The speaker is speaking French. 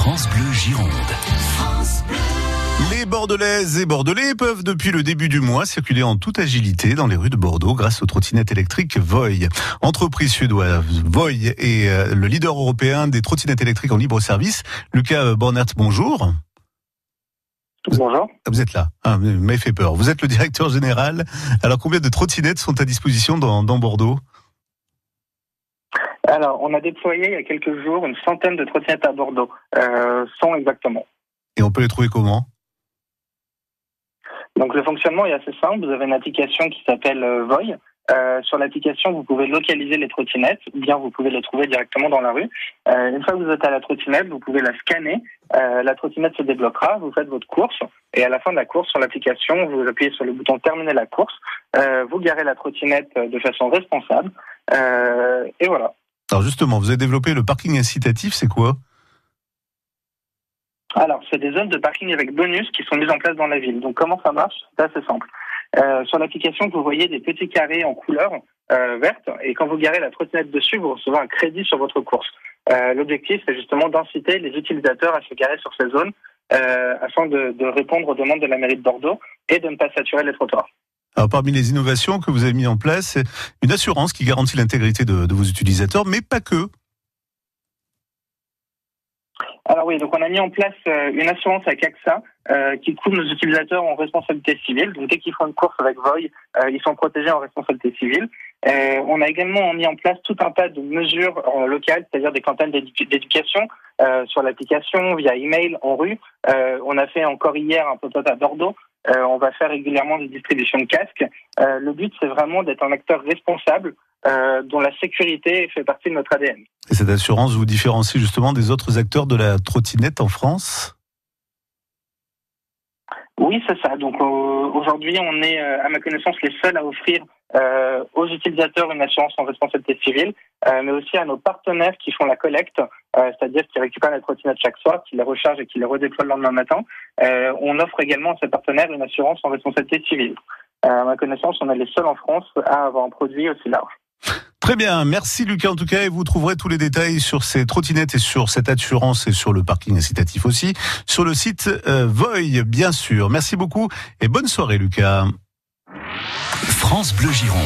France Bleu Gironde. Les Bordelaises et Bordelais peuvent depuis le début du mois circuler en toute agilité dans les rues de Bordeaux grâce aux trottinettes électriques Voy. Entreprise suédoise Voy est euh, le leader européen des trottinettes électriques en libre service. Lucas Bornert, bonjour. Bonjour. Vous êtes là, ah, vous m'avez fait peur. Vous êtes le directeur général. Alors combien de trottinettes sont à disposition dans, dans Bordeaux? Alors, on a déployé il y a quelques jours une centaine de trottinettes à Bordeaux, euh, 100 exactement. Et on peut les trouver comment? Donc le fonctionnement est assez simple. Vous avez une application qui s'appelle euh, Voy. Euh, sur l'application, vous pouvez localiser les trottinettes, ou bien vous pouvez les trouver directement dans la rue. Euh, une fois que vous êtes à la trottinette, vous pouvez la scanner. Euh, la trottinette se débloquera, vous faites votre course, et à la fin de la course, sur l'application, vous appuyez sur le bouton Terminer la course, vous garez la trottinette de façon responsable, et voilà. Alors justement, vous avez développé le parking incitatif, c'est quoi? Alors, c'est des zones de parking avec bonus qui sont mises en place dans la ville. Donc, comment ça marche? C'est assez simple. Euh, sur l'application, vous voyez des petits carrés en couleur euh, verte, et quand vous garez la trottinette dessus, vous recevez un crédit sur votre course. Euh, L'objectif, c'est justement d'inciter les utilisateurs à se garer sur ces zones afin de répondre aux demandes de la mairie de Bordeaux et de ne pas saturer les trottoirs. Alors, parmi les innovations que vous avez mis en place, c'est une assurance qui garantit l'intégrité de, vos utilisateurs, mais pas que. Alors oui, donc on a mis en place euh, une assurance avec AXA euh, qui couvre nos utilisateurs en responsabilité civile. Donc dès qu'ils font une course avec Voy, euh, ils sont protégés en responsabilité civile. On a également mis en place tout un tas de mesures locales, c'est-à-dire des campagnes d'édu- d'éducation sur l'application, via email, en rue. On a fait encore hier un pop-up à Bordeaux. Euh, on va faire régulièrement des distributions de casques. Euh, le but, c'est vraiment d'être un acteur responsable euh, dont la sécurité fait partie de notre ADN. Et cette assurance vous différencie justement des autres acteurs de la trottinette en France? Oui, c'est ça. Donc euh, aujourd'hui, on est, euh, à ma connaissance, les seuls à offrir euh, aux utilisateurs une assurance en responsabilité civile, euh, mais aussi à nos partenaires qui font la collecte, euh, c'est-à-dire qui récupèrent les trottinettes chaque soir, qui les rechargent et qui les redéploient le lendemain matin. Euh, on offre également à ces partenaires une assurance en responsabilité civile. À ma connaissance, on est les seuls en France à avoir un produit aussi large. Très bien, merci Lucas en tout cas et vous trouverez tous les détails sur ces trottinettes et sur cette assurance et sur le parking incitatif aussi sur le site euh, Voy bien sûr. Merci beaucoup et bonne soirée Lucas. France Bleu Gironde.